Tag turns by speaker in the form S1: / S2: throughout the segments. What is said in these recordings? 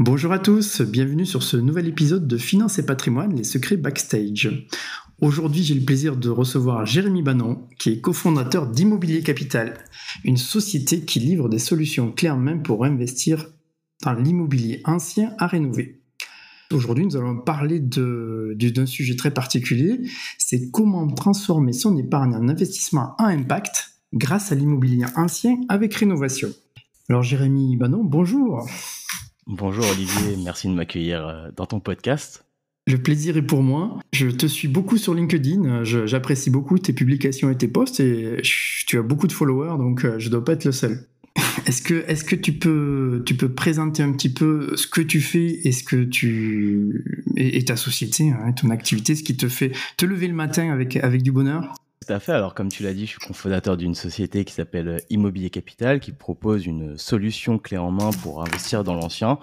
S1: Bonjour à tous, bienvenue sur ce nouvel épisode de Finance et patrimoine, les secrets backstage. Aujourd'hui, j'ai le plaisir de recevoir Jérémy Banon, qui est cofondateur d'Immobilier Capital, une société qui livre des solutions clés en pour investir dans l'immobilier ancien à rénover. Aujourd'hui, nous allons parler d'un sujet très particulier, c'est comment transformer son épargne en investissement à impact grâce à l'immobilier ancien avec rénovation. Alors Jérémy Banon, bonjour.
S2: Bonjour Olivier, merci de m'accueillir euh, dans ton podcast.
S1: Le plaisir est pour moi. Je te suis beaucoup sur LinkedIn. J'apprécie beaucoup tes publications et tes posts et tu as beaucoup de followers, donc euh, je ne dois pas être le seul. Est-ce que, tu, peux, présenter un petit peu ce que tu fais et, ce que tu, et, ta société, hein, ton activité, ce qui te fait te lever le matin avec du bonheur?
S2: Tout à fait. Alors, comme tu l'as dit, je suis cofondateur d'une société qui s'appelle Immobilier Capital, qui propose une solution clé en main pour investir dans l'ancien.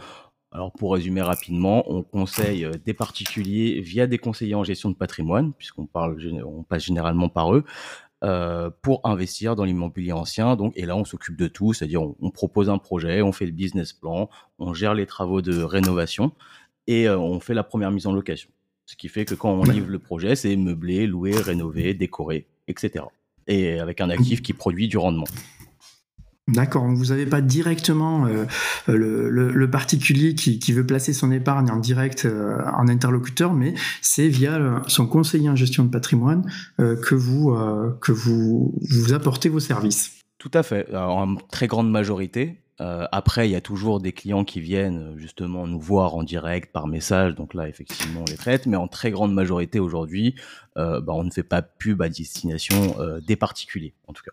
S2: Alors, pour résumer rapidement, on conseille des particuliers via des conseillers en gestion de patrimoine, puisqu'on parle, on passe généralement par eux, euh, pour investir dans l'immobilier ancien. Donc, et là, on s'occupe de tout, c'est-à-dire on, propose un projet, on fait le business plan, on gère les travaux de rénovation et euh, on fait la première mise en location. Ce qui fait que quand on livre le projet, c'est meubler, louer, rénover, décorer, etc. Et avec un actif qui produit du rendement.
S1: D'accord, vous n'avez pas directement euh, le, particulier qui, veut placer son épargne en direct euh, en interlocuteur, mais c'est via son conseiller en gestion de patrimoine euh, que, vous, que vous, vous apportez vos services.
S2: Tout à fait, Alors, en très grande majorité. Euh, après, il y a toujours des clients qui viennent euh, justement nous voir en direct par message, donc là effectivement on les traite, mais en très grande majorité aujourd'hui, euh, bah, on ne fait pas pub à destination des particuliers en tout cas.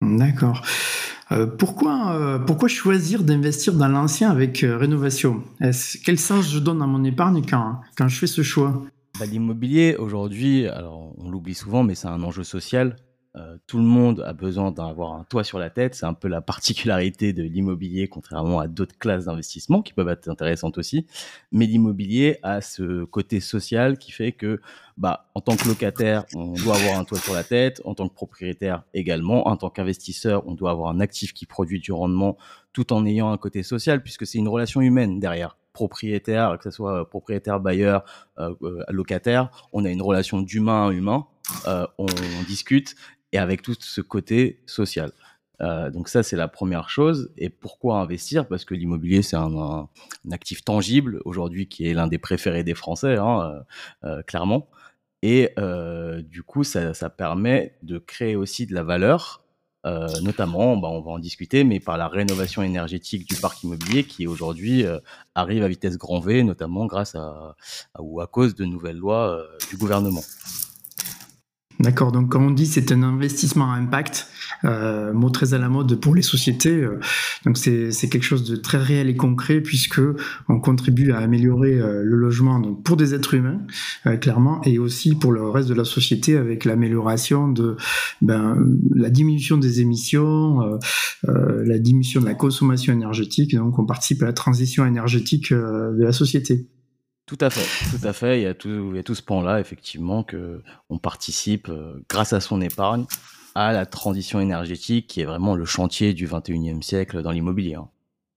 S1: D'accord. pourquoi, pourquoi choisir d'investir dans l'ancien avec rénovation Quel sens je donne à mon épargne quand, quand je fais ce choix?
S2: Bah, L'immobilier aujourd'hui, alors on l'oublie souvent, mais c'est un enjeu social. Euh, tout le monde a besoin d'avoir un toit sur la tête. C'est un peu la particularité de l'immobilier, contrairement à d'autres classes d'investissement qui peuvent être intéressantes aussi. Mais l'immobilier a ce côté social qui fait que, bah, en tant que locataire, on doit avoir un toit sur la tête. En tant que propriétaire également. En tant qu'investisseur, on doit avoir un actif qui produit du rendement tout en ayant un côté social puisque c'est une relation humaine derrière propriétaire, que ce soit propriétaire, bailleur, euh, euh, locataire, on a une relation d'humain à humain, on discute et avec tout ce côté social. Euh, donc ça, c'est la première chose. Et pourquoi investir? Parce que l'immobilier, c'est un, actif tangible aujourd'hui qui est l'un des préférés des Français, hein, euh, euh, clairement. Et du coup, ça, permet de créer aussi de la valeur, notamment, bah, on va en discuter, mais par la rénovation énergétique du parc immobilier qui aujourd'hui arrive à vitesse grand V, notamment grâce à, ou à cause de nouvelles lois du gouvernement.
S1: D'accord, donc comme on dit, c'est un investissement à impact, euh, mot très à la mode pour les sociétés. Euh, donc c'est quelque chose de très réel et concret puisque on contribue à améliorer euh, le logement donc pour des êtres humains, clairement, et aussi pour le reste de la société avec l'amélioration de ben, la diminution des émissions, la diminution de la consommation énergétique. Donc on participe à la transition énergétique de la société.
S2: Tout à fait, tout à fait. Il y a tout, il y a tout ce pan-là, effectivement, que on participe euh, grâce à son épargne à la transition énergétique, qui est vraiment le chantier du 21e siècle dans l'immobilier. Hein.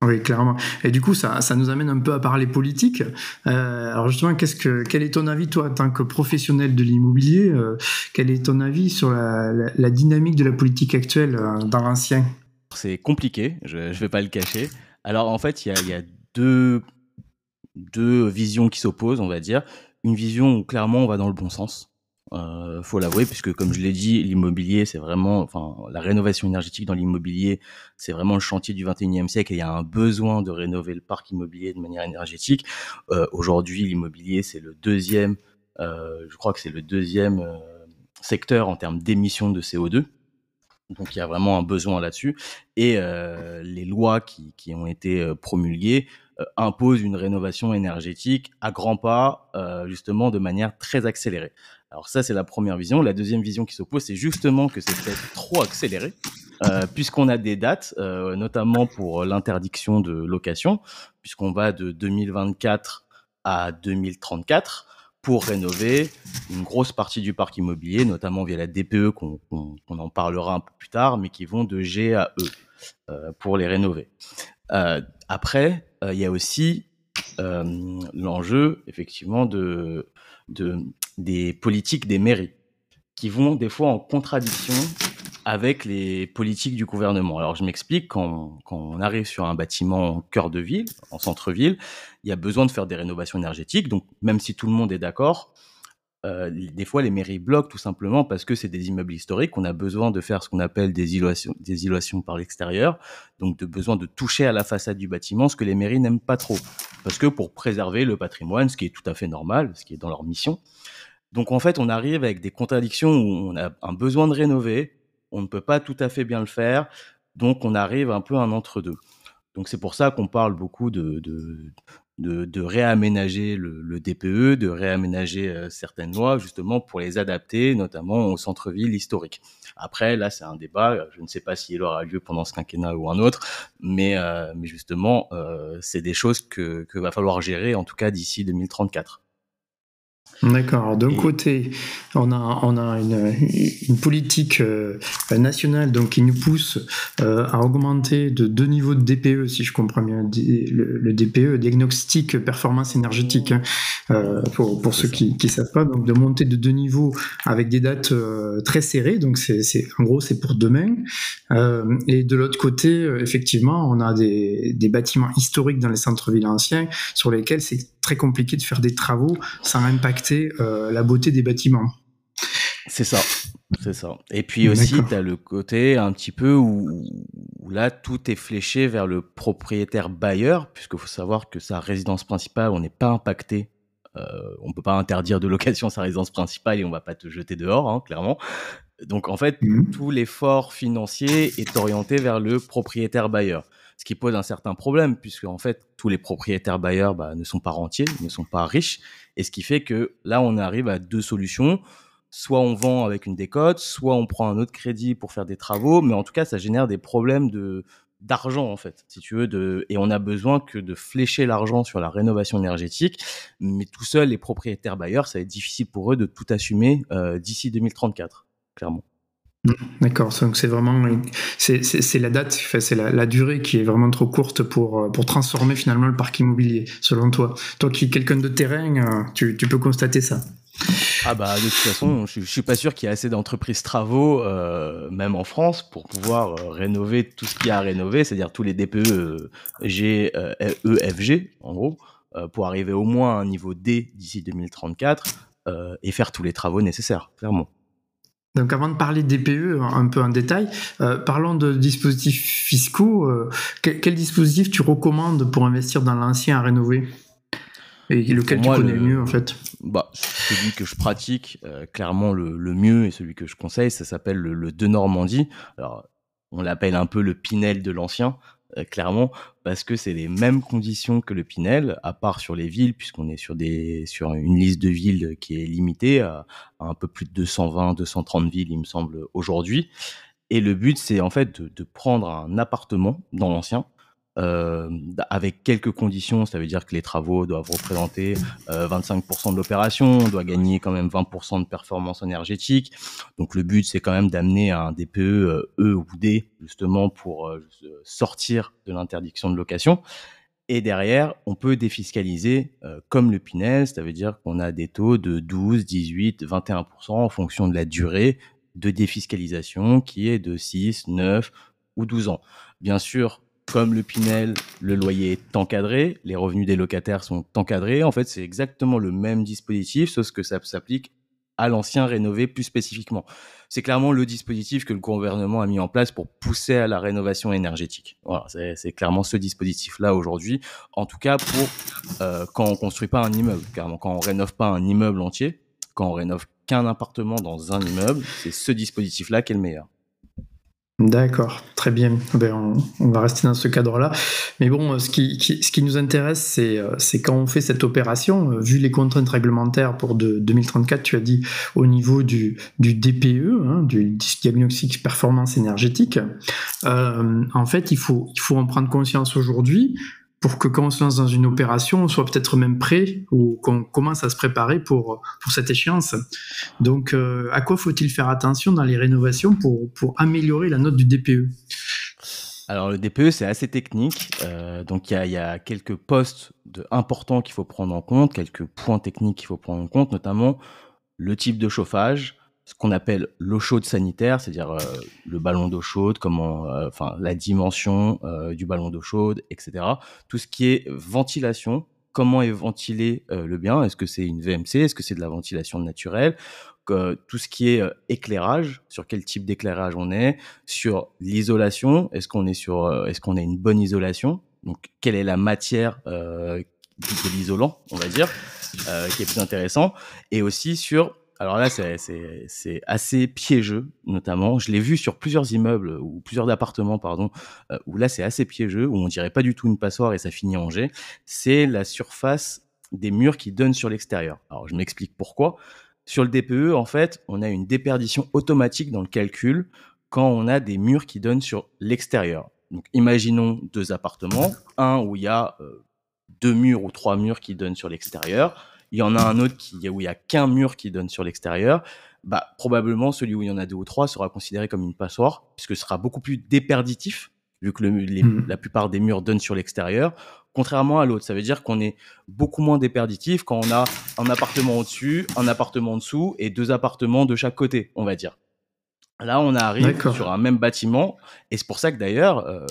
S1: Oui, clairement. Et du coup, ça, ça nous amène un peu à parler politique. Euh, alors justement, qu'est-ce que, quel est ton avis, toi, en tant que professionnel de l'immobilier euh, Quel est ton avis sur la, la, dynamique de la politique actuelle dans l'ancien?
S2: C'est compliqué, je ne vais pas le cacher. Alors en fait, il y a, y a deux deux visions qui s'opposent, on va dire. Une vision où clairement on va dans le bon sens. Euh, faut l'avouer, puisque comme je l'ai dit, l'immobilier, c'est vraiment, enfin, la rénovation énergétique dans l'immobilier, c'est vraiment le chantier du 21e siècle et il y a un besoin de rénover le parc immobilier de manière énergétique. Euh, Aujourd'hui, l'immobilier, c'est le deuxième, euh, je crois que c'est le deuxième euh, secteur en termes d'émissions de CO2. Donc il y a vraiment un besoin là-dessus. Et euh, les lois qui, qui ont été euh, promulguées euh, imposent une rénovation énergétique à grands pas, euh, justement de manière très accélérée. Alors ça, c'est la première vision. La deuxième vision qui s'oppose, c'est justement que c'est peut-être trop accéléré, euh, puisqu'on a des dates, euh, notamment pour l'interdiction de location, puisqu'on va de 2024 à 2034 pour rénover une grosse partie du parc immobilier, notamment via la DPE, qu'on en parlera un peu plus tard, mais qui vont de G à E euh, pour les rénover. Euh, après, euh, il y a aussi l'enjeu, effectivement, de, des politiques des mairies, qui vont des fois en contradiction avec les politiques du gouvernement. Alors je m'explique, quand, quand on arrive sur un bâtiment en cœur de ville, en centre-ville, il y a besoin de faire des rénovations énergétiques. Donc même si tout le monde est d'accord, euh, des fois les mairies bloquent tout simplement parce que c'est des immeubles historiques. On a besoin de faire ce qu'on appelle des isolations, des isolations par l'extérieur, donc de besoin de toucher à la façade du bâtiment, ce que les mairies n'aiment pas trop, parce que pour préserver le patrimoine, ce qui est tout à fait normal, ce qui est dans leur mission. Donc en fait, on arrive avec des contradictions où on a un besoin de rénover, on ne peut pas tout à fait bien le faire, donc on arrive un peu à un entre-deux. Donc c'est pour ça qu'on parle beaucoup de, de, de, réaménager le, DPE, de réaménager euh, certaines lois justement pour les adapter, notamment au centre-ville historique. Après, là, c'est un débat. Je ne sais pas s'il aura lieu pendant ce quinquennat ou un autre, mais, euh, mais justement, euh, c'est des choses que, que va falloir gérer, en tout cas d'ici 2034.
S1: D'accord. D'un côté, on a, on a une, une politique euh, nationale donc, qui nous pousse euh, à augmenter de deux niveaux de DPE, si je comprends bien, le, le DPE, diagnostic performance énergétique, hein, euh, pour, pour ceux qui ne savent pas, donc de monter de deux niveaux avec des dates euh, très serrées, donc c'est, en gros c'est pour demain. Euh, et de l'autre côté, effectivement, on a des, des bâtiments historiques dans les centres-villes anciens sur lesquels c'est très compliqué de faire des travaux sans impacter euh, la beauté des bâtiments.
S2: C'est ça, c'est ça. Et puis aussi, tu as le côté un petit peu où, où, là, tout est fléché vers le propriétaire bailleur, puisqu'il faut savoir que sa résidence principale, on n'est pas impacté. Euh, on peut pas interdire de location sa résidence principale et on va pas te jeter dehors, hein, clairement. Donc en fait, mmh. tout l'effort financier est orienté vers le propriétaire bailleur ce qui pose un certain problème, puisque en fait, tous les propriétaires bailleurs bah, ne sont pas rentiers, ne sont pas riches, et ce qui fait que là, on arrive à deux solutions. Soit on vend avec une décote, soit on prend un autre crédit pour faire des travaux, mais en tout cas, ça génère des problèmes d'argent en fait, si tu veux, et on a besoin que de flécher l'argent sur la rénovation énergétique, mais tout seul, les propriétaires bailleurs, ça va être difficile pour eux de tout assumer euh, d'ici 2034, clairement.
S1: D'accord, donc c'est vraiment c'est la date, c'est la, la, durée qui est vraiment trop courte pour, pour transformer finalement le parc immobilier, selon toi. Toi qui es quelqu'un de terrain, tu, tu, peux constater ça.
S2: Ah bah de toute façon, je, je suis pas sûr qu'il y ait assez d'entreprises travaux, euh, même en France, pour pouvoir euh, rénover tout ce qu'il y a à rénover, c'est-à-dire tous les DPE euh, G, euh, E, en gros, euh, pour arriver au moins à un niveau D d'ici 2034 euh, et faire tous les travaux nécessaires, clairement.
S1: Donc avant de parler de DPE un peu en détail, euh, parlons de dispositifs fiscaux. Euh, quel, quel, dispositif tu recommandes pour investir dans l'ancien à rénover Et lequel moi, tu connais le mieux en fait?
S2: Bah, Celui que je pratique, euh, clairement le, le, mieux et celui que je conseille, ça s'appelle le, le de Normandie. Alors on l'appelle un peu le Pinel de l'ancien, clairement, parce que c'est les mêmes conditions que le Pinel, à part sur les villes, puisqu'on est sur des sur une liste de villes qui est limitée à, un peu plus de 220, 230 villes, il me semble, aujourd'hui. Et le but, c'est en fait de, prendre un appartement dans l'ancien, euh, avec quelques conditions, ça veut dire que les travaux doivent représenter euh, 25% de l'opération, on doit gagner quand même 20% de performance énergétique. Donc le but c'est quand même d'amener un DPE euh, E ou D justement pour euh, sortir de l'interdiction de location. Et derrière, on peut défiscaliser euh, comme le Pinel, ça veut dire qu'on a des taux de 12, 18, 21% en fonction de la durée de défiscalisation qui est de 6, 9 ou 12 ans. Bien sûr, comme le Pinel, le loyer est encadré, les revenus des locataires sont encadrés. En fait, c'est exactement le même dispositif, sauf que ça s'applique à l'ancien rénové plus spécifiquement. C'est clairement le dispositif que le gouvernement a mis en place pour pousser à la rénovation énergétique. Voilà, c'est clairement ce dispositif-là aujourd'hui. En tout cas, pour euh, quand on construit pas un immeuble, quand on rénove pas un immeuble entier, quand on rénove qu'un appartement dans un immeuble, c'est ce dispositif-là qui est le meilleur.
S1: D'accord, très bien. Ben, on, va rester dans ce cadre-là. Mais bon, ce qui, ce qui nous intéresse, c'est, c'est quand on fait cette opération, euh, vu les contraintes réglementaires pour de, 2034, tu as dit au niveau du, du DPE, hein, du diagnostic performance énergétique, euh, en fait, il faut, il faut en prendre conscience aujourd'hui pour que quand on se lance dans une opération, on soit peut-être même prêt ou qu'on commence à se préparer pour, pour cette échéance. Donc, euh, à quoi faut-il faire attention dans les rénovations pour, pour améliorer la note du DPE
S2: alors le DPE c'est assez technique, euh, donc il y a, quelques postes importants qu'il faut prendre en compte, quelques points techniques qu'il faut prendre en compte, notamment le type de chauffage, ce qu'on appelle l'eau chaude sanitaire, c'est-à-dire euh, le ballon d'eau chaude, comment, euh, enfin la dimension euh, du ballon d'eau chaude, etc. Tout ce qui est ventilation, comment est ventilé le bien, est-ce que c'est une VMC, est-ce que c'est de la ventilation naturelle, tout ce qui est éclairage, sur quel type d'éclairage on est, sur l'isolation, est-ce qu'on est sur, est-ce qu'on a une bonne isolation, donc quelle est la matière de l'isolant, on va dire, qui est plus intéressant, et aussi sur alors là, c'est assez piégeux, notamment. Je l'ai vu sur plusieurs immeubles ou plusieurs appartements, pardon, euh, où là, c'est assez piégeux, où on dirait pas du tout une passoire et ça finit en jet. C'est la surface des murs qui donnent sur l'extérieur. Alors, je m'explique pourquoi. Sur le DPE, en fait, on a une déperdition automatique dans le calcul quand on a des murs qui donnent sur l'extérieur. Donc, imaginons deux appartements, un où il y a euh, deux murs ou trois murs qui donnent sur l'extérieur il y en a un autre qui, où il y a qu'un mur qui donne sur l'extérieur, bah, probablement celui où il y en a deux ou trois sera considéré comme une passoire, puisque ce sera beaucoup plus déperditif, vu que mmh. la plupart des murs donnent sur l'extérieur, contrairement à l'autre. Ça veut dire qu'on est beaucoup moins déperditif quand on a un appartement au-dessus, un appartement en dessous et deux appartements de chaque côté, on va dire. Là, on arrive sur un même bâtiment, et c'est pour ça que d'ailleurs, euh,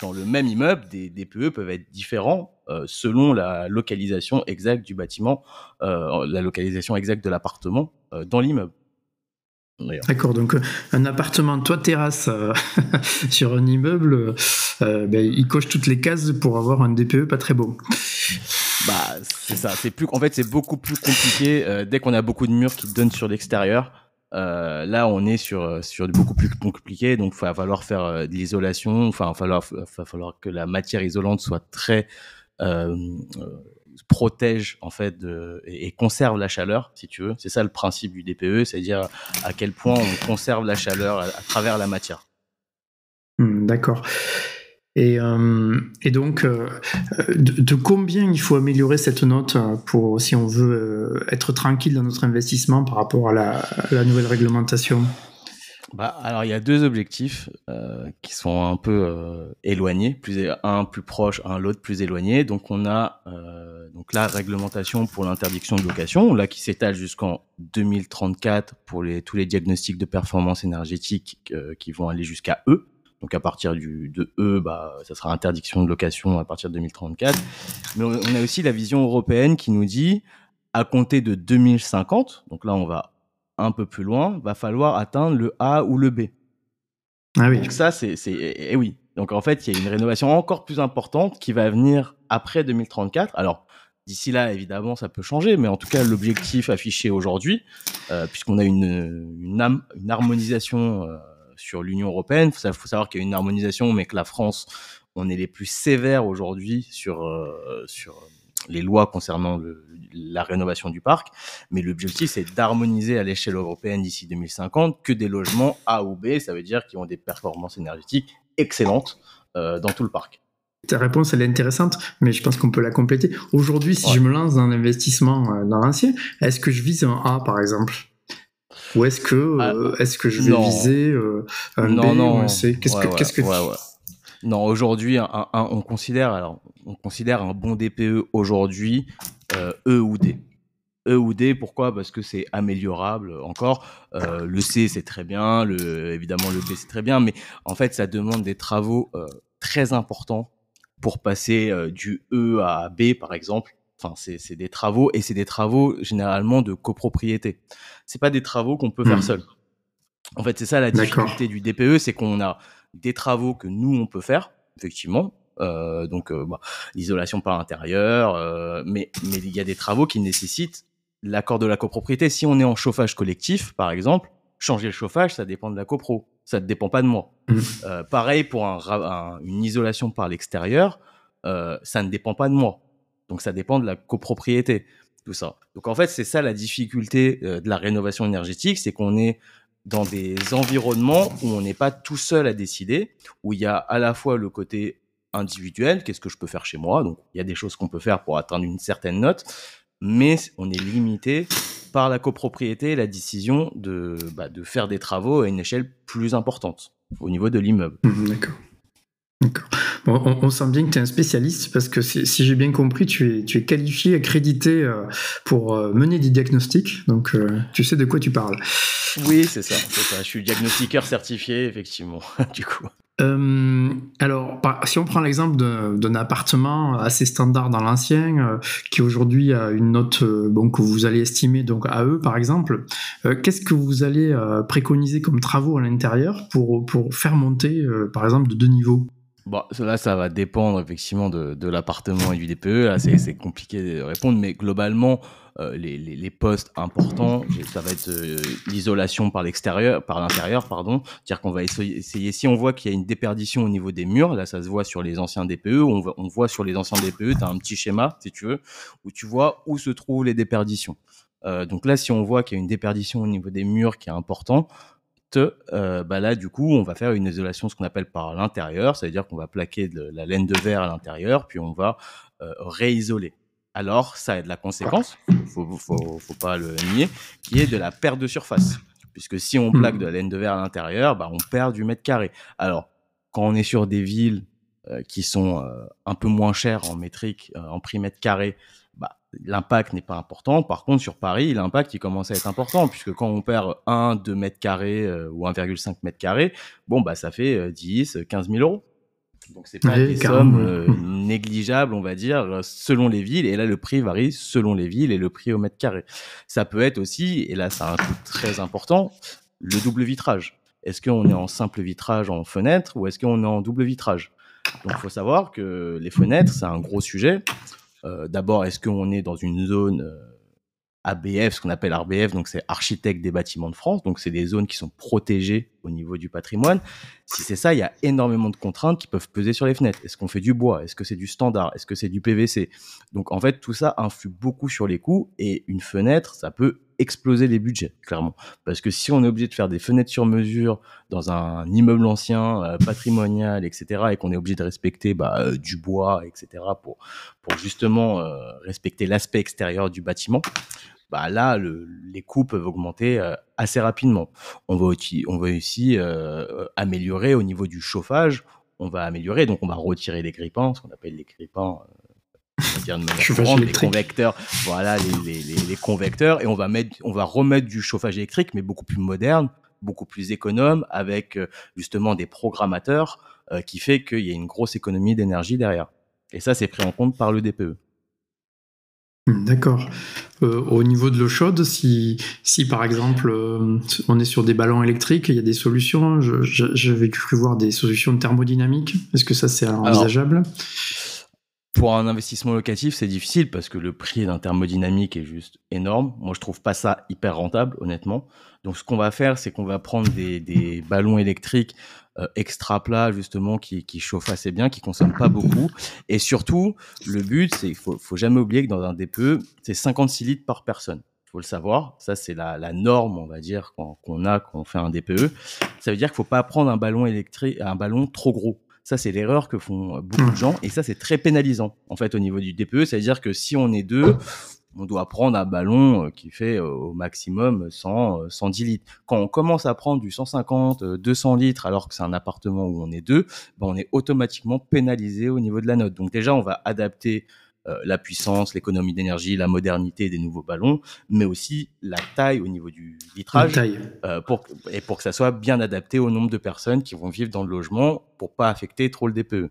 S2: dans le même immeuble, des DPE peuvent être différents euh, selon la localisation exacte du bâtiment, euh, la localisation exacte de l'appartement dans l'immeuble.
S1: D'accord, donc un appartement, toi terrasse sur un immeuble, ben, il coche toutes les cases pour avoir un DPE pas très beau.
S2: Bah c'est ça, c'est plus, en fait c'est beaucoup plus compliqué dès qu'on a beaucoup de murs qui donnent sur l'extérieur. Euh, là, on est sur euh, sur beaucoup plus compliqué, donc il va falloir faire euh, de l'isolation. Enfin, il va falloir, que la matière isolante soit très protège en fait et, conserve la chaleur, si tu veux. C'est ça le principe du DPE, c'est-à-dire à quel point on conserve la chaleur à, travers la matière.
S1: Hmm, d'accord. Et, euh, et donc, euh, de, combien il faut améliorer cette note pour si on veut euh, être tranquille dans notre investissement par rapport à la, nouvelle réglementation?
S2: Bah, alors il y a deux objectifs qui sont un peu éloignés, plus un plus proche, un l'autre plus éloigné. Donc on a donc la réglementation pour l'interdiction de location, là qui s'étale jusqu'en 2034 pour les, tous les diagnostics de performance énergétique qui vont aller jusqu'à E. Donc à partir du, de E, bah, ça sera interdiction de location à partir de 2034. Mais on a aussi la vision européenne qui nous dit, à compter de 2050, donc là on va un peu plus loin, va falloir atteindre le A ou le B. Ah oui. Donc ça, c'est, c'est, et oui. Donc en fait, il y a une rénovation encore plus importante qui va venir après 2034. Alors d'ici là, évidemment, ça peut changer, mais en tout cas, l'objectif affiché aujourd'hui, euh, puisqu'on a une, une, une harmonisation euh, sur l'Union européenne. Il faut savoir qu'il y a une harmonisation, mais que la France, on est les plus sévères aujourd'hui sur, euh, sur les lois concernant la rénovation du parc. Mais l'objectif, c'est d'harmoniser à l'échelle européenne d'ici 2050 que des logements A ou B, ça veut dire qu'ils ont des performances énergétiques excellentes euh, dans tout le parc.
S1: Ta réponse, elle est intéressante, mais je pense qu'on peut la compléter. Aujourd'hui, si je me lance dans l'investissement euh, dans l'ancien, est-ce que je vise un A, par exemple? Ou est-ce que, ah, euh, est-ce que je vais viser euh, un non, B non. ou un C? Qu'est-ce que, qu'est-ce que
S2: Non, aujourd'hui, on considère, alors, on considère un bon DPE aujourd'hui euh, E ou D. E ou D, pourquoi? Parce que c'est améliorable encore. Euh, le C, c'est très bien. Le, évidemment, le B, c'est très bien. Mais en fait, ça demande des travaux euh, très importants pour passer euh, du E à B, par exemple. Enfin, c'est des travaux et c'est des travaux généralement de copropriété. C'est pas des travaux qu'on peut faire hmm. seul. En fait, c'est ça la difficulté du DPE, c'est qu'on a des travaux que nous on peut faire, effectivement. Euh, donc, euh, bah, l'isolation par l'intérieur, euh, mais mais il y a des travaux qui nécessitent l'accord de la copropriété. Si on est en chauffage collectif, par exemple, changer le chauffage, ça dépend de la copro. Ça ne dépend pas de moi.
S1: Mmh.
S2: Euh, pareil pour un- une isolation par l'extérieur, euh, ça ne dépend pas de moi. Donc ça dépend de la copropriété, tout ça. Donc en fait, c'est ça la difficulté euh, de la rénovation énergétique, c'est qu'on est dans des environnements où on n'est pas tout seul à décider, où il y a à la fois le côté individuel, qu'est-ce que je peux faire chez moi, donc il y a des choses qu'on peut faire pour atteindre une certaine note, mais on est limité par la copropriété et la décision de, bah, faire des travaux à une échelle plus importante au niveau de l'immeuble.
S1: Mhm, D'accord. D'accord. Bon, on, on sent bien que tu es un spécialiste parce que si, si j'ai bien compris, tu es, tu es qualifié, accrédité euh, pour euh, mener des diagnostics. Donc, euh, tu sais de quoi tu parles.
S2: Oui, c'est ça. Je suis diagnostiqueur certifié, effectivement, du coup.
S1: Euh, alors, si on prend l'exemple d'un appartement assez standard dans l'ancien, euh, qui aujourd'hui a une note euh, bon, que vous allez estimer donc à eux, par exemple, qu'est-ce que vous allez préconiser comme travaux à l'intérieur pour, pour faire monter, par exemple, de deux niveaux?
S2: Bon, là, ça va dépendre effectivement de, de l'appartement et du DPE. Là, c'est compliqué de répondre, mais globalement, euh, les, les, les postes importants, ça va être euh, l'isolation par l'extérieur, par l'intérieur, pardon. C'est-à-dire qu'on va essayer- si on voit qu'il y a une déperdition au niveau des murs, là, ça se voit sur les anciens DPE. On, va- on voit sur les anciens DPE, tu as un petit schéma, si tu veux, où tu vois où se trouvent les déperditions. Euh, donc là, si on voit qu'il y a une déperdition au niveau des murs qui est important, euh, bah là, du coup, on va faire une isolation, ce qu'on appelle par l'intérieur, c'est-à-dire qu'on va plaquer de la laine de verre à l'intérieur, puis on va euh, réisoler. Alors, ça a de la conséquence, faut, faut, faut pas le nier, qui est de la perte de surface. Puisque si on plaque de la laine de verre à l'intérieur, bah, on perd du mètre carré. Alors, quand on est sur des villes euh, qui sont un peu moins chères en métrique, en prix mètre carré, l'impact n'est pas important. Par contre, sur Paris, l'impact, il commence à être important, puisque quand on perd 1, 2 mètres carrés euh, ou 1,5 mètres carrés, bon, bah, ça fait euh, 10, 15 000 euros. Donc, c'est pas
S1: Oui,
S2: des sommes euh, négligeables, on va dire, euh, selon les villes. Et là, le prix varie selon les villes et le prix au mètre carré. Ça peut être aussi, et là, ça a un coût très important, le double vitrage. Est-ce qu'on est en simple vitrage en fenêtre ou est-ce qu'on est en double vitrage? Donc, il faut savoir que les fenêtres, c'est un gros sujet. Euh, D'abord, est-ce qu'on est dans une zone euh, ABF, ce qu'on appelle RBF, donc c'est architecte des bâtiments de France, donc c'est des zones qui sont protégées au niveau du patrimoine. Si c'est ça, il y a énormément de contraintes qui peuvent peser sur les fenêtres. Est-ce qu'on fait du bois? Est-ce que c'est du standard? Est-ce que c'est du PVC Donc en fait, tout ça influe beaucoup sur les coûts et une fenêtre, ça peut exploser les budgets, clairement. Parce que si on est obligé de faire des fenêtres sur mesure dans un immeuble ancien, euh, patrimonial, etc., et qu'on est obligé de respecter bah, euh, du bois, etc., pour, justement euh, respecter l'aspect extérieur du bâtiment, bah là, le, les coûts peuvent augmenter euh, assez rapidement. On va aussi, on va aussi euh, améliorer au niveau du chauffage. On va améliorer, donc on va retirer les grippins, ce qu'on appelle les grippins. Euh, dire de courante, les convecteurs, voilà les, les, les, les convecteurs, et on va mettre, on va remettre du chauffage électrique, mais beaucoup plus moderne, beaucoup plus économe, avec euh, justement des programmateurs, euh, qui fait qu'il y a une grosse économie d'énergie derrière. Et ça, c'est pris en compte par le. DPE.
S1: D'accord. Euh, au niveau de l'eau chaude, si, si par exemple euh, on est sur des ballons électriques, il y a des solutions. J'avais cru voir des solutions thermodynamiques. Est-ce que ça c'est envisageable?
S2: Pour un investissement locatif, c'est difficile parce que le prix d'un thermodynamique est juste énorme. Moi, je trouve pas ça hyper rentable, honnêtement. Donc, ce qu'on va faire, c'est qu'on va prendre des, des ballons électriques extra plats, justement, qui, qui chauffent assez bien, qui consomment pas beaucoup. Et surtout, le but, c'est qu'il faut, faut jamais oublier que dans un DPE, c'est 56 litres par personne. Il faut le savoir. Ça, c'est la, la norme, on va dire, qu'on qu'on a quand on fait un DPE. Ça veut dire qu'il faut pas prendre un ballon électrique, un ballon trop gros. Ça, c'est l'erreur que font euh, beaucoup de gens. Et ça, c'est très pénalisant, en fait, au niveau du DPE. C'est-à-dire que si on est deux, on doit prendre un ballon euh, qui fait euh, au maximum 100, euh, 110 litres. Quand on commence à prendre du 150, euh, 200 litres, alors que c'est un appartement où on est deux, ben, on est automatiquement pénalisé au niveau de la note. Donc déjà, on va adapter euh, la puissance, l'économie d'énergie, la modernité des nouveaux ballons, mais aussi la taille au niveau du vitrage
S1: taille.
S2: euh, pour, et pour que ça soit bien adapté au nombre de personnes qui vont vivre dans le logement pour pas affecter trop le. DPE.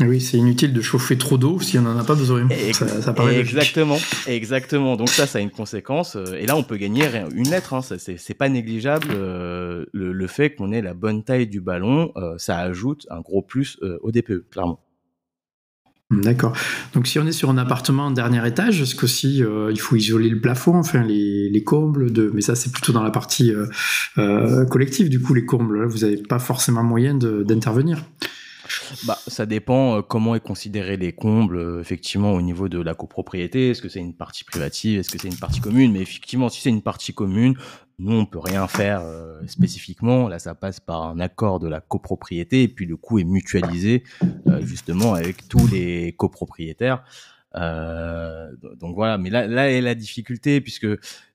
S1: Oui, c'est inutile de chauffer trop d'eau si on n'en a pas besoin.
S2: Et-
S1: Ça, ça paraît logique.
S2: exactement, exactement. Donc ça, ça a une conséquence. euh, Et là, on peut gagner une lettre. Hein, c'est c'est pas négligeable. euh, le, le fait qu'on ait la bonne taille du ballon, euh, ça ajoute un gros plus euh, au DPE, clairement.
S1: D'accord. Donc si on est sur un appartement en dernier étage, est-ce qu'aussi euh, il faut isoler le plafond, enfin les, les combles de... Mais ça c'est plutôt dans la partie euh, euh, collective, du coup les combles, là, vous n'avez pas forcément moyen d'intervenir.
S2: Bah, ça dépend euh, comment est considéré les combles, euh, effectivement, au niveau de la copropriété. Est-ce que c'est une partie privative? Est-ce que c'est une partie commune? Mais effectivement, si c'est une partie commune, nous, on peut rien faire euh, spécifiquement. Là, ça passe par un accord de la copropriété et puis le coût est mutualisé justement avec tous les copropriétaires. donc voilà, mais là, là est la difficulté puisque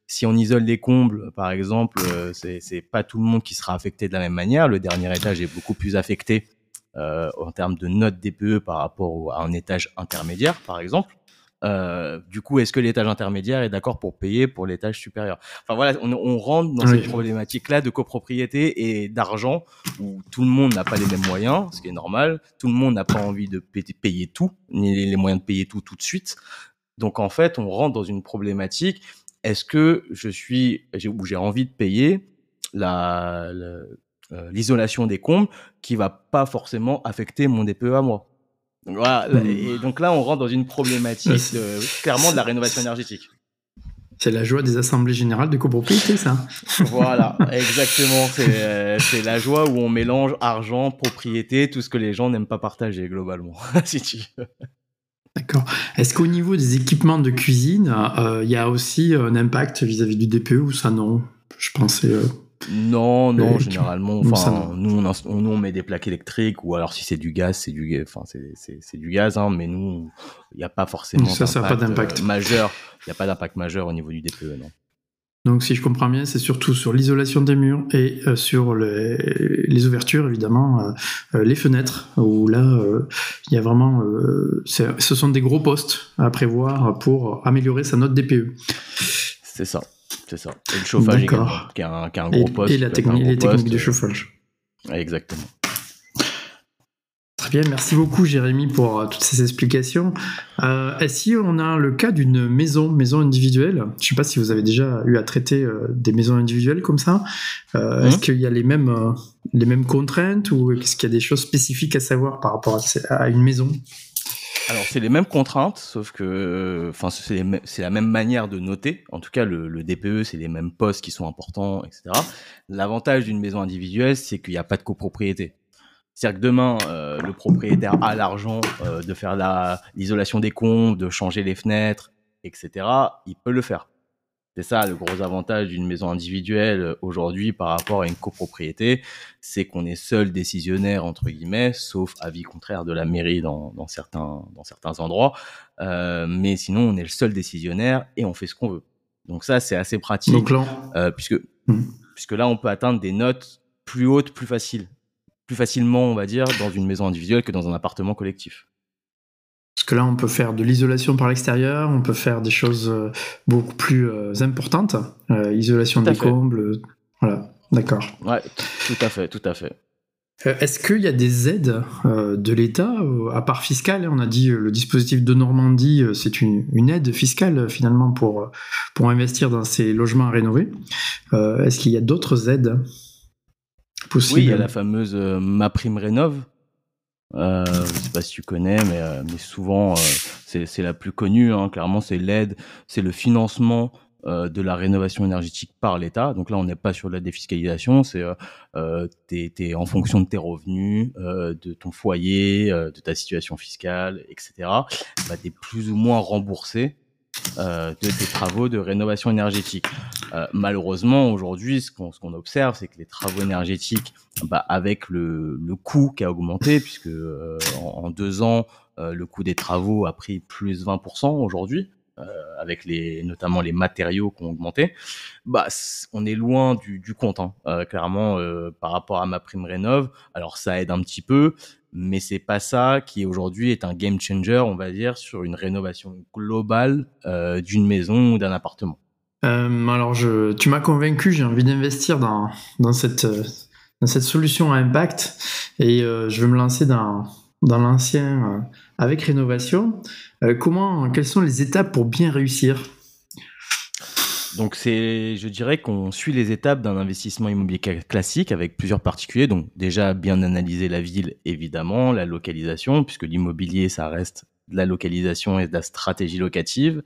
S2: si on isole les combles, par exemple, c'est pas tout le monde qui sera affecté de la même manière. Le dernier étage est beaucoup plus affecté euh, en termes de notes DPE par rapport à un étage intermédiaire, par exemple. Euh, du coup, est-ce que l'étage intermédiaire est d'accord pour payer pour l'étage supérieur? Enfin voilà, on, on rentre dans cette problématique-là de copropriété et d'argent où tout le monde n'a pas les mêmes moyens, ce qui est normal. Tout le monde n'a pas envie de payer tout, ni les moyens de payer tout tout de suite. Donc en fait, on rentre dans une problématique. Est-ce que je suis ou j'ai envie de payer la, la, euh, l'isolation des combles qui va pas forcément affecter mon DPE à moi. Donc, voilà, mmh. et donc là, on rentre dans une problématique clairement de la rénovation énergétique.
S1: C'est la joie des assemblées générales de copropriété, ça.
S2: voilà, exactement. Euh, c'est la joie où on mélange argent, propriété, tout ce que les gens n'aiment pas partager globalement, si tu veux.
S1: D'accord. Est-ce qu'au niveau des équipements de cuisine, euh, il y a aussi un impact vis-à-vis du DPE ou ça non? Je pensais.
S2: Non, non, généralement, enfin, nous on, nous on met des plaques électriques ou alors si c'est du gaz, c'est du, enfin c'est du gaz, hein, mais nous il n'y a pas forcément
S1: ça, ça pas d'impact
S2: euh, majeur. Il n'y a pas d'impact majeur au niveau du DPE, non.
S1: Donc si je comprends bien, c'est surtout sur l'isolation des murs et euh, sur les, ouvertures, évidemment, euh, les fenêtres, où là, il y a vraiment... ce sont des gros postes à prévoir pour améliorer sa note DPE.
S2: C'est ça. C'est ça. Et le chauffage qui est un, qui un gros poste.
S1: Et la technique, les techniques de chauffage.
S2: Exactement.
S1: Très bien, merci beaucoup Jérémy pour euh, toutes ces explications. Euh, Est-ce si on a le cas d'une maison, maison individuelle, je ne sais pas si vous avez déjà eu à traiter euh, des maisons individuelles comme ça. Euh, Est-ce mmh. qu'il y a les mêmes, les mêmes contraintes ou est-ce qu'il y a des choses spécifiques à savoir par rapport à, à une maison?
S2: Alors c'est les mêmes contraintes, sauf que, enfin c'est la même manière de noter. En tout cas, le, DPE, c'est les mêmes postes qui sont importants, etc. L'avantage d'une maison individuelle, c'est qu'il n'y a pas de copropriété. C'est-à-dire que demain, euh, le propriétaire a l'argent euh, de faire l'isolation des comptes, de changer les fenêtres, etc. Il peut le faire. C'est ça le gros avantage d'une maison individuelle euh, aujourd'hui par rapport à une copropriété, c'est qu'on est seul décisionnaire entre guillemets, sauf avis contraire de la mairie dans, dans certains dans certains endroits. Euh, mais sinon, on est le seul décisionnaire et on fait ce qu'on veut. Donc ça, c'est assez pratique, Donc là, euh, puisque hmm. puisque là, on peut atteindre des notes plus hautes, plus faciles, plus facilement, on va dire, dans une maison individuelle que dans un appartement collectif.
S1: Parce que là, on peut faire de l'isolation par l'extérieur, on peut faire des choses euh, beaucoup plus euh, importantes, euh, isolation des combles, voilà, d'accord.
S2: Ouais, tout à fait, tout à fait.
S1: Est-ce qu'il y a des aides de l'État, à part fiscale? On a dit le dispositif de Normandie, c'est une, aide fiscale finalement pour, pour investir dans ces logements à rénover. Est-ce qu'il y a d'autres aides possibles
S2: Oui, il y a la fameuse Ma Prime Rénove, euh, je sais pas si tu connais, mais, euh, mais souvent euh, c'est la plus connue. Hein, clairement, c'est l'aide, c'est le financement euh, de la rénovation énergétique par l'État. Donc là, on n'est pas sur la défiscalisation, c'est euh, t'es, en fonction de tes revenus, de ton foyer, de ta situation fiscale, etc. Bah, t'es plus ou moins remboursé euh, de, des travaux de rénovation énergétique. Euh, malheureusement, aujourd'hui, ce qu'on observe, c'est que les travaux énergétiques, bah, avec le, le coût qui a augmenté, puisque euh, en, deux ans, euh, le coût des travaux a pris plus 20% aujourd'hui, euh, avec les, notamment les matériaux qui ont augmenté, bah, on est loin du, du compte, hein, clairement, par rapport à ma prime rénov. Alors ça aide un petit peu, mais c'est pas ça qui aujourd'hui est un game changer, on va dire, sur une rénovation globale euh, d'une maison ou d'un appartement.
S1: Euh, alors, tu m'as convaincu, j'ai envie d'investir dans, dans, cette, solution à impact et euh, je vais me lancer dans, l'ancien avec rénovation. comment, quelles sont les étapes pour bien réussir?
S2: Donc c'est, je dirais qu'on suit les étapes d'un investissement immobilier classique avec plusieurs particuliers. Donc déjà bien analyser la ville, évidemment, la localisation, puisque l'immobilier ça reste la localisation et de la stratégie locative.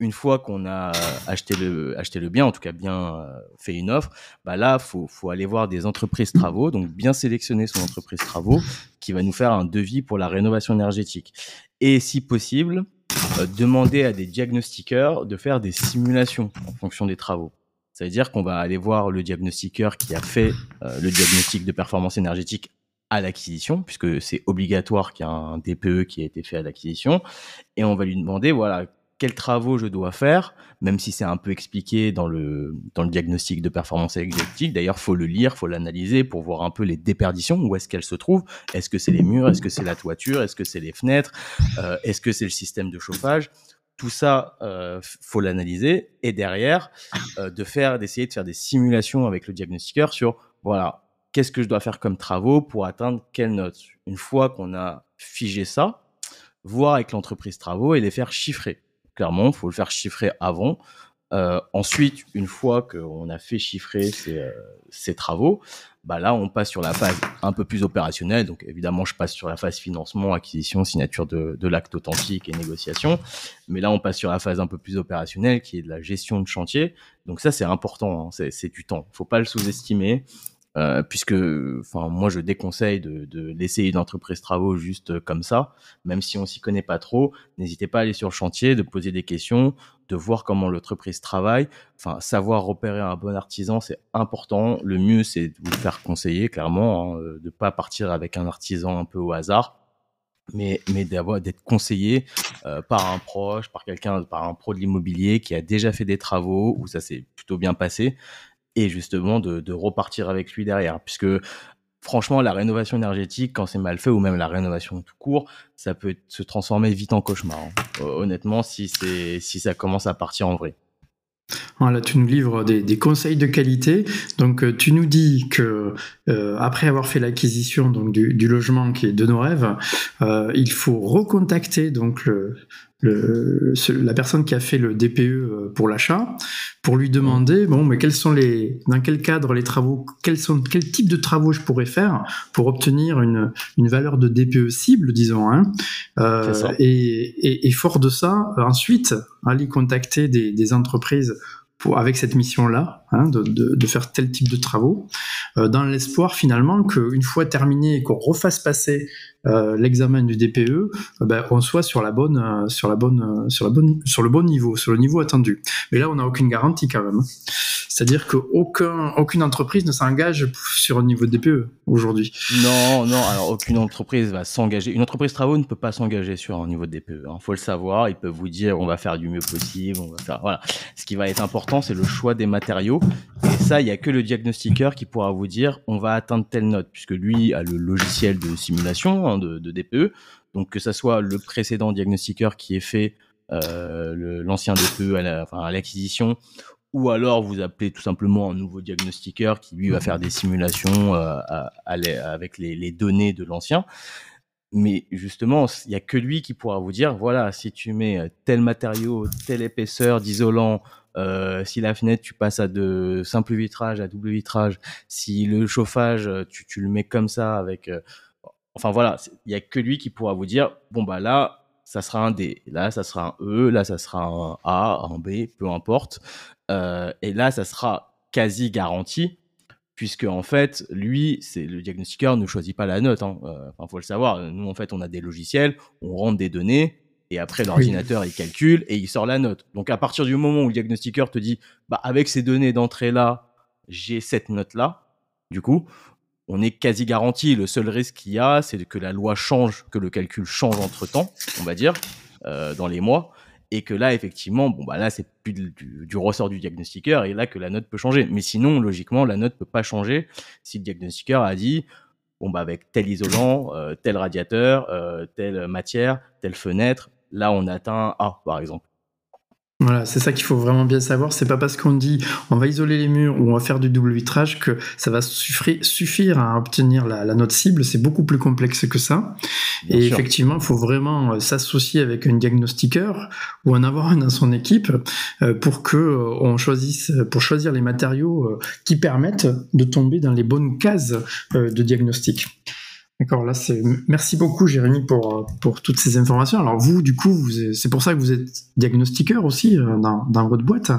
S2: Une fois qu'on a acheté le, acheté le bien, en tout cas bien fait une offre, bah là, faut, faut aller voir des entreprises travaux, donc bien sélectionner son entreprise travaux qui va nous faire un devis pour la rénovation énergétique. Et si possible, demander à des diagnostiqueurs de faire des simulations en fonction des travaux. Ça veut dire qu'on va aller voir le diagnostiqueur qui a fait le diagnostic de performance énergétique à l'acquisition, puisque c'est obligatoire qu'il y ait un DPE qui a été fait à l'acquisition, et on va lui demander, voilà, quels travaux je dois faire, même si c'est un peu expliqué dans le, dans le diagnostic de performance énergétique. D'ailleurs, faut le lire, faut l'analyser pour voir un peu les déperditions, où est-ce qu'elles se trouvent. Est-ce que c'est les murs, est-ce que c'est la toiture, est-ce que c'est les fenêtres, euh, est-ce que c'est le système de chauffage. Tout ça, euh, faut l'analyser et derrière, euh, de faire, d'essayer de faire des simulations avec le diagnostiqueur sur, voilà, qu'est-ce que je dois faire comme travaux pour atteindre quelle note. Une fois qu'on a figé ça, voir avec l'entreprise travaux et les faire chiffrer. Clairement, faut le faire chiffrer avant. Euh, ensuite, une fois qu'on a fait chiffrer ces, euh, ces, travaux, bah là, on passe sur la phase un peu plus opérationnelle. Donc, évidemment, je passe sur la phase financement, acquisition, signature de, l'acte authentique et négociation. Mais là, on passe sur la phase un peu plus opérationnelle, qui est de la gestion de chantier. Donc ça, c'est important. Hein. C'est du temps. Il faut pas le sous-estimer. Euh, puisque enfin moi je déconseille de, de laisser une entreprise travaux juste comme ça, même si on s'y connaît pas trop, n'hésitez pas à aller sur le chantier, de poser des questions, de voir comment l'entreprise travaille, enfin savoir repérer un bon artisan c'est important. Le mieux c'est de vous faire conseiller clairement, hein, de pas partir avec un artisan un peu au hasard mais, mais d'avoir d'être conseillé euh, par un proche, par quelqu'un, par un pro de l'immobilier qui a déjà fait des travaux où ça s'est plutôt bien passé justement de, repartir avec lui derrière. Puisque franchement, la rénovation énergétique, quand c'est mal fait, ou même la rénovation tout court, ça peut se transformer vite en cauchemar. Hein. Honnêtement, si, si ça commence à partir en vrai.
S1: Voilà, tu nous livres des, conseils de qualité. Donc, euh, tu nous dis que euh, après avoir fait l'acquisition du, logement qui est de nos rêves, euh, il faut recontacter donc le, le, la personne qui a fait le DPE euh, pour l'achat pour lui demander bon mais quels sont les dans quel cadre les travaux quels sont quel type de travaux je pourrais faire pour obtenir une, une valeur de DPE cible disons hein, euh, et, et, et, fort de ça ensuite aller contacter des, des entreprises pour, avec cette mission-là, hein, de, faire tel type de travaux, euh, dans l'espoir finalement qu'une fois terminé et qu'on refasse passer euh, l'examen du DPE, euh, ben, on soit sur la bonne, sur la bonne, sur la bonne, sur le bon niveau, sur le niveau attendu. Mais là, on n'a aucune garantie quand même. C'est-à-dire qu'aucun, aucune entreprise ne s'engage sur un niveau de DPE aujourd'hui.
S2: Non, non. Alors aucune entreprise va s'engager. Une entreprise travaux ne peut pas s'engager sur un niveau de DPE. Il hein. faut le savoir. Ils peuvent vous dire on va faire du mieux possible. Voilà. Ce qui va être important, c'est le choix des matériaux. Et ça, il y a que le diagnostiqueur qui pourra vous dire on va atteindre telle note, puisque lui a le logiciel de simulation hein, de, DPE. Donc que ça soit le précédent diagnostiqueur qui est fait euh, l'ancien DPE à l'acquisition ou alors vous appelez tout simplement un nouveau diagnostiqueur qui lui va faire des simulations euh, avec les, les, données de l'ancien. Mais justement, il y a que lui qui pourra vous dire voilà, si tu mets tel matériau, telle épaisseur d'isolant, euh, si la fenêtre tu passes à de simple vitrage à double vitrage, si le chauffage euh, tu, le mets comme ça avec, euh, enfin voilà, il y a que lui qui pourra vous dire bon bah là ça sera un D, là ça sera un E, là ça sera un A, un B, peu importe. Et là, ça sera quasi garanti, puisque en fait, lui, c'est le diagnostiqueur ne choisit pas la note. Hein. Enfin, faut le savoir. Nous, en fait, on a des logiciels, on rentre des données. Et après, l'ordinateur, il calcule et il sort la note. Donc, à partir du moment où le diagnostiqueur te dit, bah, avec ces données d'entrée-là, j'ai cette note-là, du coup, on est quasi garanti. Le seul risque qu'il y a, c'est que la loi change, que le calcul change entre temps, on va dire, euh, dans les mois et que là effectivement bon bah là c'est plus du, du, ressort du diagnostiqueur et là que la note peut changer mais sinon logiquement la note peut pas changer si le diagnostiqueur a dit bon bah avec tel isolant euh, tel radiateur euh, telle matière telle fenêtre là on atteint A par exemple
S1: voilà, c'est ça qu'il faut vraiment bien savoir. C'est pas parce qu'on dit on va isoler les murs ou on va faire du double vitrage que ça va suffire à obtenir la, la note cible. C'est beaucoup plus complexe que ça. Bien et sûr. effectivement, il faut vraiment euh, s'associer avec un diagnostiqueur ou en avoir un dans son équipe euh, pour que euh, on choisisse, pour choisir les matériaux qui permettent de tomber dans les bonnes cases de diagnostic. D'accord, là c'est. Merci beaucoup Jérémy pour, pour toutes ces informations. Alors vous, du coup, c'est pour ça que vous êtes diagnostiqueur aussi euh, dans, dans votre boîte.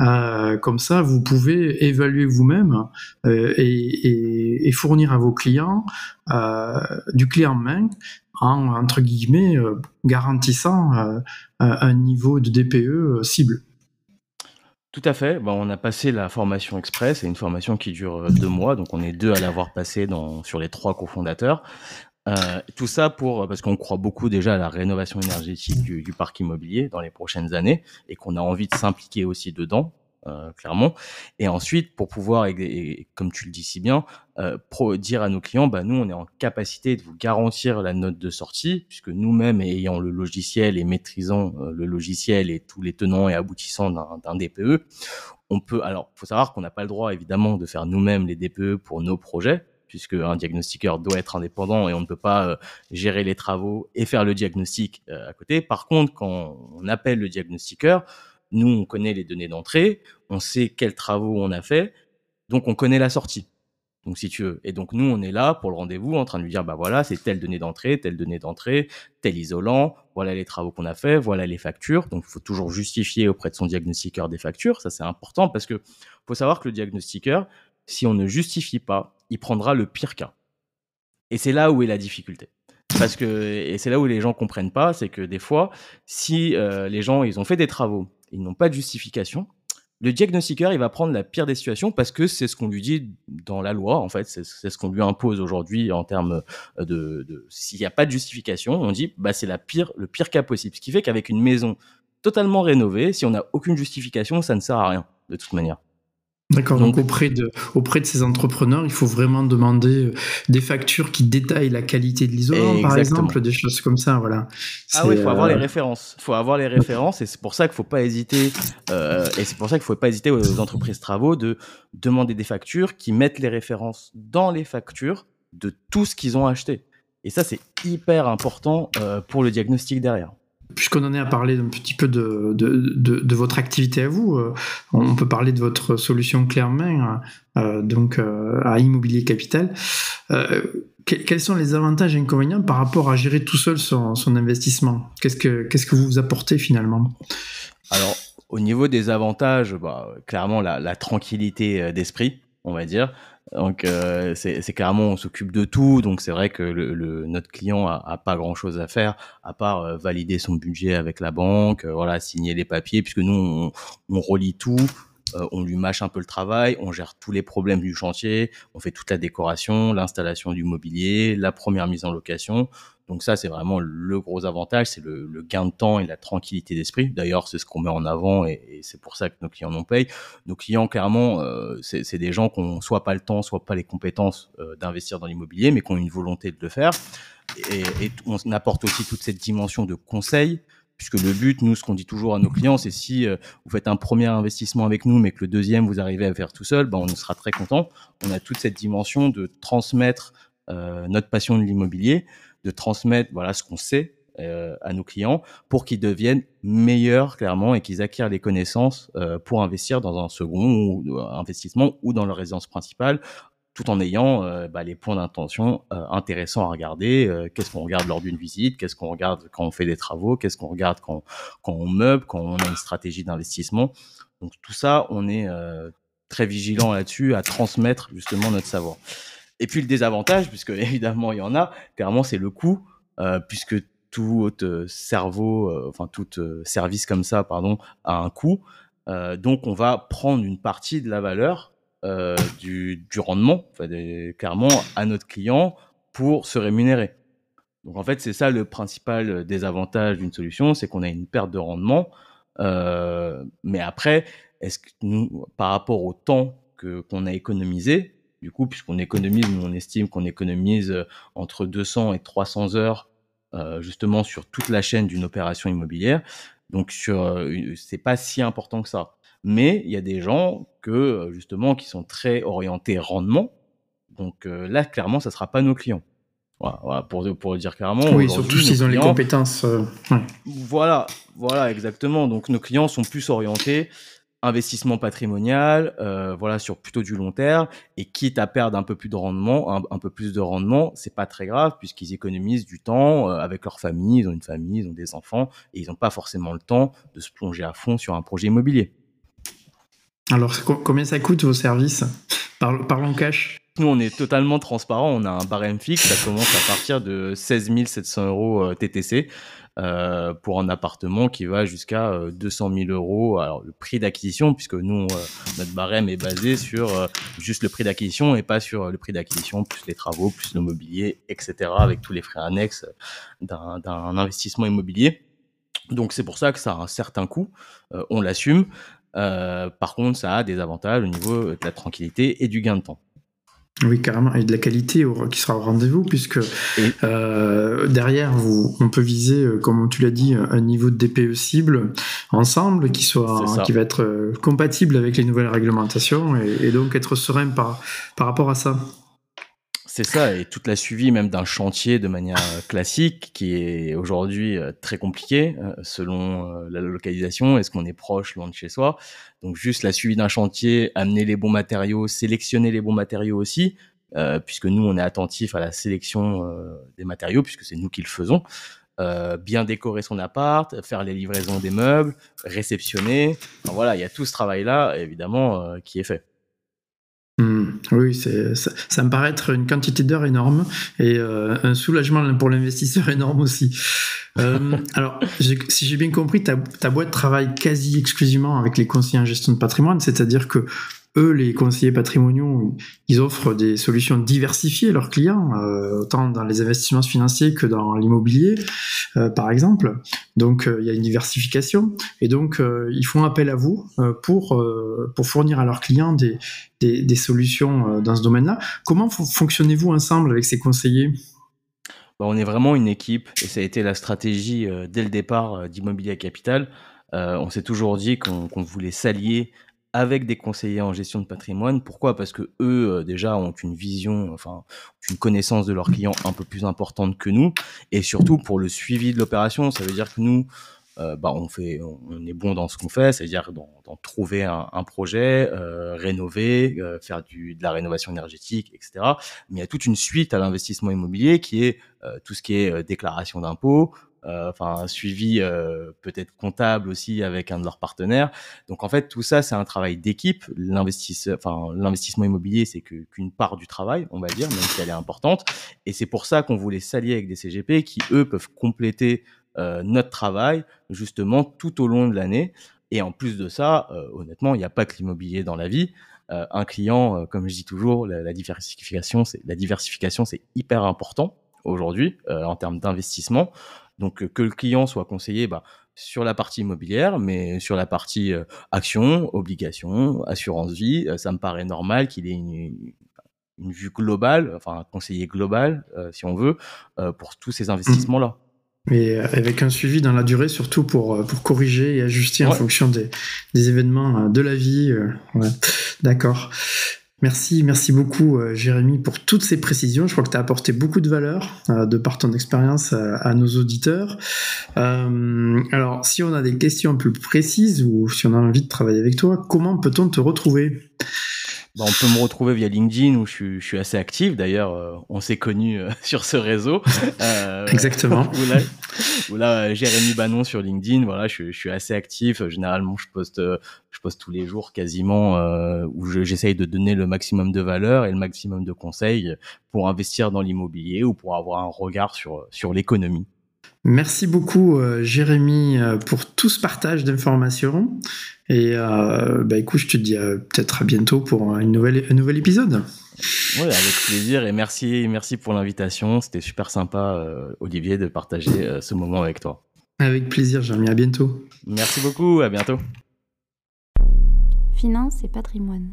S1: Euh, comme ça, vous pouvez évaluer vous-même euh, et, et, et, fournir à vos clients euh, du clé en main en entre guillemets euh, garantissant un niveau de DPE cible.
S2: Tout à fait. Bon, on a passé la formation express, c'est une formation qui dure euh, deux mois, donc on est deux à l'avoir passé dans, sur les trois cofondateurs. Euh, tout ça pour parce qu'on croit beaucoup déjà à la rénovation énergétique du parc immobilier dans les prochaines années et qu'on a envie de s'impliquer aussi dedans. Euh, clairement. Et ensuite, pour pouvoir, et, comme tu le dis si bien, euh, pro, dire à nos clients, bah, nous, on est en capacité de vous garantir la note de sortie, puisque nous-mêmes, ayant le logiciel et maîtrisant euh, le logiciel et tous les tenants et aboutissants d'un DPE, on peut. Alors, faut savoir qu'on n'a pas le droit, évidemment, de faire nous-mêmes les DPE pour nos projets, puisque un diagnostiqueur doit être indépendant et on ne peut pas euh, gérer les travaux et faire le diagnostic à côté. Par contre, quand on appelle le diagnostiqueur, nous, on connaît les données d'entrée, on sait quels travaux on a fait, donc on connaît la sortie. Donc si tu veux. Et donc nous, on est là pour le rendez-vous en train de lui dire, bah voilà, c'est telle donnée d'entrée, telle donnée d'entrée, tel isolant, voilà les travaux qu'on a fait, voilà les factures. Donc il faut toujours justifier auprès de son diagnostiqueur des factures. Ça, c'est important parce que faut savoir que le diagnostiqueur, si on ne justifie pas, il prendra le pire cas. Et c'est là où est la difficulté. Parce que, et c'est là où les gens comprennent pas, c'est que des fois, si euh, les gens, ils ont fait des travaux, ils n'ont pas de justification. Le diagnostiqueur, il va prendre la pire des situations parce que c'est ce qu'on lui dit dans la loi, en fait, c'est ce qu'on lui impose aujourd'hui en termes de, de s'il n'y a pas de justification, on dit bah c'est la pire, le pire cas possible. Ce qui fait qu'avec une maison totalement rénovée, si on n'a aucune justification, ça ne sert à rien de toute manière.
S1: D'accord, donc, auprès, de, auprès de ces entrepreneurs, il faut vraiment demander euh, des factures qui détaillent la qualité de l'isolant, par exemple, des choses comme ça, voilà.
S2: Ah oui, il faut avoir les euh, références. Il faut avoir les références et c'est pour ça qu'il ne faut pas hésiter, euh, et c'est pour ça qu'il faut pas hésiter aux entreprises travaux de demander des factures qui mettent les références dans les factures de tout ce qu'ils ont acheté. Et ça, c'est hyper important euh, pour le diagnostic derrière
S1: puisqu'on en est à parler un petit peu de, de, de, votre activité à vous, euh, on peut parler de votre solution clairement euh, donc euh, à Immobilier Capital. quels sont les avantages et inconvénients par rapport à gérer tout seul son, investissement? Qu'est-ce que vous apportez finalement?
S2: Alors, au niveau des avantages, bah, clairement la, la tranquillité d'esprit, on va dire. Donc euh, c'est clairement on s'occupe de tout, donc c'est vrai que le, notre client a, pas grand chose à faire à part euh, valider son budget avec la banque, euh, voilà signer les papiers puisque nous on, on relie tout, on lui mâche un peu le travail, on gère tous les problèmes du chantier, on fait toute la décoration, l'installation du mobilier, la première mise en location. Donc ça, c'est vraiment le gros avantage, c'est le, gain de temps et la tranquillité d'esprit. D'ailleurs, c'est ce qu'on met en avant et, c'est pour ça que nos clients nous payent. Nos clients, clairement, euh, c'est des gens qui n'ont soit pas le temps, soit pas les compétences euh, d'investir dans l'immobilier, mais qui ont une volonté de le faire. Et, on apporte aussi toute cette dimension de conseil, puisque le but, nous, ce qu'on dit toujours à nos clients, c'est si euh, vous faites un premier investissement avec nous, mais que le deuxième, vous arrivez à faire tout seul, ben, on sera très content. On a toute cette dimension de transmettre notre passion de l'immobilier de transmettre voilà ce qu'on sait euh, à nos clients pour qu'ils deviennent meilleurs clairement et qu'ils acquièrent les connaissances euh, pour investir dans un second investissement ou dans leur résidence principale tout en ayant euh, bah, les points d'intention intéressants à regarder. qu'est-ce qu'on regarde lors d'une visite Qu'est-ce qu'on regarde quand on fait des travaux Qu'est-ce qu'on regarde quand, quand on meuble Quand on a une stratégie d'investissement Donc tout ça, on est très vigilant là-dessus à transmettre justement notre savoir. Et puis le désavantage, puisque évidemment il y en a, clairement c'est le coût, euh, puisque tout euh, cerveau, euh, enfin tout euh, service comme ça, pardon, a un coût. donc on va prendre une partie de la valeur du, du, rendement, enfin, clairement à notre client pour se rémunérer. Donc en fait c'est ça le principal désavantage d'une solution, c'est qu'on a une perte de rendement. mais après, est-ce que nous, par rapport au temps qu'on a économisé, du coup, puisqu'on économise, on estime qu'on économise euh, entre 200 et 300 heures euh, justement sur toute la chaîne d'une opération immobilière. Donc sur, euh, c'est pas si important que ça. Mais il y a des gens que justement qui sont très orientés rendement. Donc là, clairement, ça sera pas nos clients. Voilà, pour, pour le dire clairement.
S1: Oui, surtout s'ils ont les compétences.
S2: Voilà, voilà, exactement. Donc nos clients sont plus orientés investissement patrimonial, euh, voilà sur plutôt du long terme, et quitte à perdre un peu plus de rendement, un, peu plus de rendement, c'est pas très grave puisqu'ils économisent du temps euh, avec leur famille, ils ont une famille, ils ont des enfants, et ils n'ont pas forcément le temps de se plonger à fond sur un projet immobilier.
S1: Alors combien ça coûte vos services? Parlons cash.
S2: Nous, on est totalement transparent. On a un barème fixe. Ça commence à partir de 16 700 euros euh, TTC. Euh, pour un appartement qui va jusqu'à 200 euh, 000 euros. Alors le prix d'acquisition, puisque nous notre barème est basé sur juste le prix d'acquisition et pas sur le prix d'acquisition plus les travaux, plus le mobilier, etc. Avec tous les frais annexes d'un investissement immobilier. Donc c'est pour ça que ça a un certain coût, on l'assume. par contre, ça a des avantages au niveau de la tranquillité et du gain de temps.
S1: Oui, carrément, et de la qualité qui sera au rendez-vous, puisque euh, derrière, vous, on peut viser, euh, comme tu l'as dit, un niveau de DPE cible ensemble qui soit, qui va être euh, compatible avec les nouvelles réglementations et, donc être serein par, par rapport à ça.
S2: C'est ça, et toute la suivi même d'un chantier de manière classique, qui est aujourd'hui très compliqué selon la localisation, est-ce qu'on est proche, loin de chez soi. Donc juste la suivi d'un chantier, amener les bons matériaux, sélectionner les bons matériaux aussi, puisque nous on est attentif à la sélection des matériaux, puisque c'est nous qui le faisons. bien décorer son appart, faire les livraisons des meubles, réceptionner. voilà, il y a tout ce travail-là, évidemment, qui est fait.
S1: Hmm. oui, ça, ça, me paraît être une quantité d'heures énorme et euh, un soulagement pour l'investisseur énorme aussi. Euh, alors, si j'ai bien compris, ta, ta, boîte travaille quasi exclusivement avec les conseillers en gestion de patrimoine, c'est-à-dire que eux, les conseillers patrimoniaux, ils offrent des solutions diversifiées à leurs clients, euh, autant dans les investissements financiers que dans l'immobilier, euh, par exemple. Donc, euh, il y a une diversification. Et donc, ils font appel à vous pour, pour fournir à leurs clients des, des, des solutions dans ce domaine-là. Comment fonctionnez-vous ensemble avec ces conseillers?
S2: Bah, On est vraiment une équipe, et ça a été la stratégie dès le départ d'Immobilier Capital. on s'est toujours dit qu'on voulait s'allier avec des conseillers en gestion de patrimoine. Pourquoi? Parce que eux euh, déjà ont une vision, enfin une connaissance de leurs clients un peu plus importante que nous, et surtout pour le suivi de l'opération. Ça veut dire que nous, euh, bah, on fait, on est bon dans ce qu'on fait, c'est-à-dire dans, dans, trouver un, un projet, euh, rénover, euh, faire du, de la rénovation énergétique, etc. Mais il y a toute une suite à l'investissement immobilier qui est euh, tout ce qui est déclaration d'impôts, euh, enfin suivi euh, peut-être comptable aussi avec un de leurs partenaires. Donc en fait tout ça c'est un travail d'équipe. L'investissement, enfin l'investissement immobilier c'est qu'une part du travail, on va dire, même si elle est importante. Et c'est pour ça qu'on voulait s'allier avec des CGP qui eux peuvent compléter euh, notre travail justement tout au long de l'année. Et en plus de ça, honnêtement, il n'y a pas que l'immobilier dans la vie. un client, comme je dis toujours, la, la diversification, c'est la diversification, c'est hyper important aujourd'hui en termes d'investissement. Donc que le client soit conseillé bah, sur la partie immobilière, mais sur la partie action, obligation, assurance vie, ça me paraît normal qu'il ait une, vue globale, enfin un conseiller global, si on veut, pour tous ces mmh. investissements-là.
S1: Mais avec un suivi dans la durée, surtout pour, pour corriger et ajuster en fonction des, des, événements de la vie. Ouais. D'accord. Merci, merci beaucoup euh, Jérémy pour toutes ces précisions. Je crois que tu as apporté beaucoup de valeur euh, de par ton expérience euh, à nos auditeurs. alors, si on a des questions plus précises ou si on a envie de travailler avec toi, comment peut-on te retrouver?
S2: Bah, on peut me retrouver via LinkedIn où je suis, assez actif. D'ailleurs, on s'est connus sur ce réseau.
S1: Exactement.
S2: où là, Jérémy Bannon sur LinkedIn. Voilà, je, je, suis assez actif. Généralement, je poste je poste tous les jours quasiment euh, où j'essaye de donner le maximum de valeur et le maximum de conseils pour investir dans l'immobilier ou pour avoir un regard sur, sur l'économie.
S1: Merci beaucoup euh, Jérémy euh, pour tout ce partage d'informations et bah, écoute je te dis peut-être à bientôt pour une nouvelle, un nouvel épisode.
S2: Oui, avec plaisir et merci, merci pour l'invitation. C'était super sympa, Olivier, de partager ce moment avec toi.
S1: Avec plaisir, Jérémy. À bientôt.
S2: Merci beaucoup. À bientôt.
S3: Finance et patrimoine.